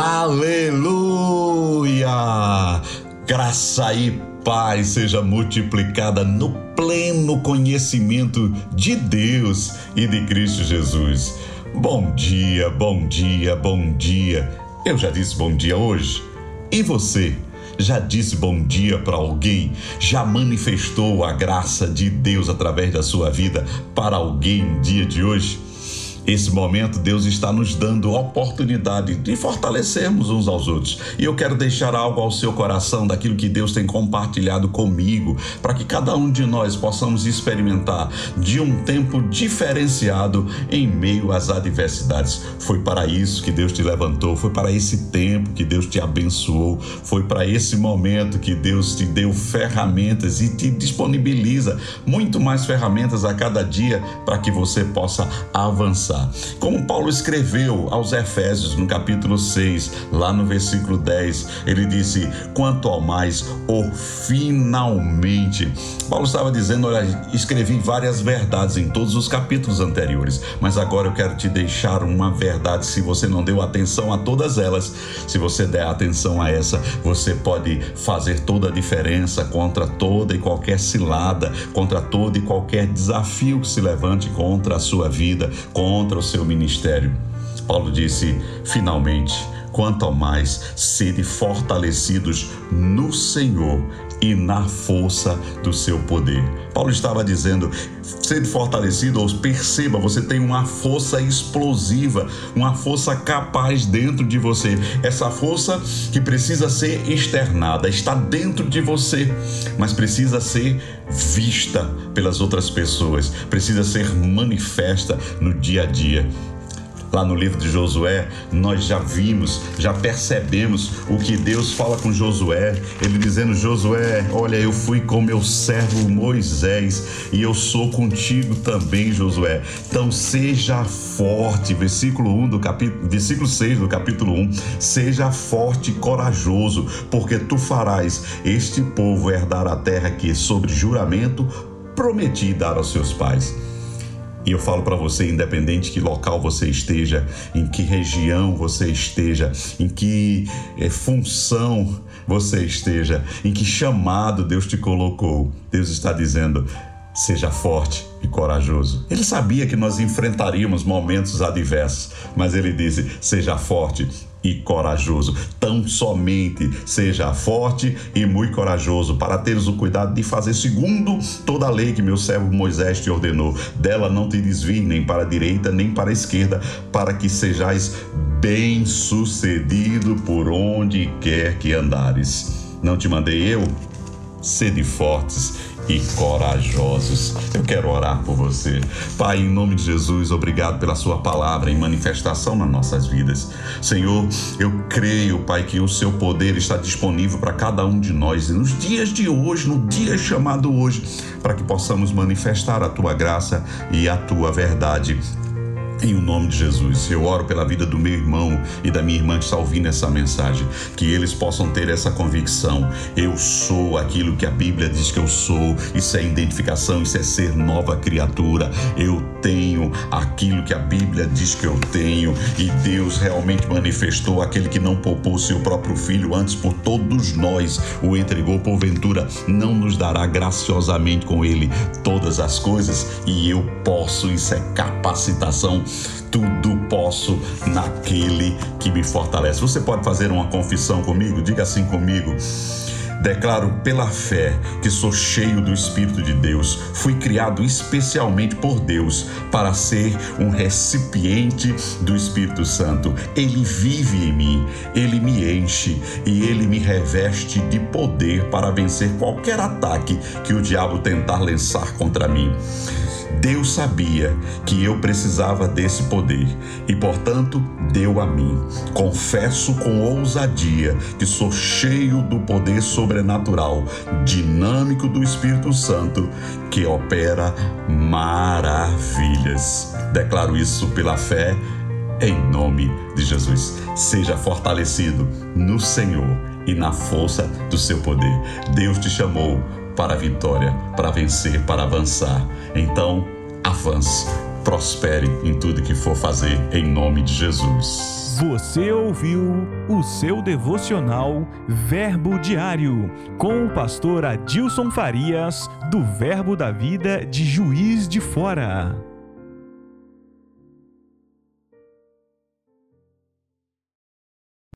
Aleluia! Graça e paz seja multiplicada no pleno conhecimento de Deus e de Cristo Jesus. Bom dia, bom dia, bom dia. Eu já disse bom dia hoje. E você? Já disse bom dia para alguém? Já manifestou a graça de Deus através da sua vida para alguém no dia de hoje? Esse momento, Deus está nos dando a oportunidade de fortalecermos uns aos outros. E eu quero deixar algo ao seu coração daquilo que Deus tem compartilhado comigo, para que cada um de nós possamos experimentar de um tempo diferenciado em meio às adversidades. Foi para isso que Deus te levantou, foi para esse tempo que Deus te abençoou, foi para esse momento que Deus te deu ferramentas e te disponibiliza muito mais ferramentas a cada dia para que você possa avançar como Paulo escreveu aos Efésios no capítulo 6, lá no versículo 10, ele disse: quanto ao mais, o finalmente. Paulo estava dizendo: olha, escrevi várias verdades em todos os capítulos anteriores, mas agora eu quero te deixar uma verdade. Se você não deu atenção a todas elas, se você der atenção a essa, você pode fazer toda a diferença contra toda e qualquer cilada, contra todo e qualquer desafio que se levante contra a sua vida, contra contra o seu ministério. Paulo disse: finalmente, quanto mais, sede fortalecidos no Senhor e na força do seu poder. Paulo estava dizendo: sede fortalecido, perceba, você tem uma força explosiva, uma força capaz dentro de você. Essa força que precisa ser externada, está dentro de você, mas precisa ser vista pelas outras pessoas, precisa ser manifesta no dia a dia. Lá no livro de Josué, nós já vimos, já percebemos o que Deus fala com Josué. Ele dizendo: Josué, olha, eu fui com meu servo Moisés e eu sou contigo também, Josué. Então seja forte. Versículo 1 do capítulo, versículo 6 do capítulo 1. Seja forte e corajoso, porque tu farás este povo herdar a terra que, sobre juramento, prometi dar aos seus pais. E eu falo para você, independente que local você esteja, em que região você esteja, em que é, função você esteja, em que chamado Deus te colocou, Deus está dizendo: seja forte e corajoso. Ele sabia que nós enfrentaríamos momentos adversos, mas ele disse: seja forte e corajoso. Tão somente seja forte e muito corajoso, para teres o cuidado de fazer segundo toda a lei que meu servo Moisés te ordenou. Dela não te desvie nem para a direita nem para a esquerda, para que sejais bem sucedido por onde quer que andares. Não te mandei eu? Sede fortes e corajosos. Eu quero orar por você. Pai, em nome de Jesus, obrigado pela Sua palavra em manifestação nas nossas vidas. Senhor, eu creio, Pai, que o Seu poder está disponível para cada um de nós e nos dias de hoje, no dia chamado hoje, para que possamos manifestar a Tua graça e a Tua verdade em o nome de Jesus, eu oro pela vida do meu irmão e da minha irmã que está ouvindo essa mensagem, que eles possam ter essa convicção. Eu sou aquilo que a Bíblia diz que eu sou. Isso é identificação, isso é ser nova criatura. Eu tenho aquilo que a Bíblia diz que eu tenho e Deus realmente manifestou aquele que não poupou seu próprio filho antes por todos nós o entregou porventura não nos dará graciosamente com ele todas as coisas e eu posso, isso é capacitação tudo posso naquele que me fortalece. Você pode fazer uma confissão comigo? Diga assim comigo. Declaro pela fé que sou cheio do Espírito de Deus. Fui criado especialmente por Deus para ser um recipiente do Espírito Santo. Ele vive em mim, ele me enche e ele me reveste de poder para vencer qualquer ataque que o diabo tentar lançar contra mim. Deus sabia que eu precisava desse poder e, portanto, deu a mim. Confesso com ousadia que sou cheio do poder sobrenatural, dinâmico do Espírito Santo, que opera maravilhas. Declaro isso pela fé, em nome de Jesus. Seja fortalecido no Senhor e na força do seu poder. Deus te chamou para a vitória, para vencer, para avançar. Então, avance, prospere em tudo que for fazer, em nome de Jesus. Você ouviu o seu devocional Verbo Diário com o pastor Adilson Farias, do Verbo da Vida de Juiz de Fora.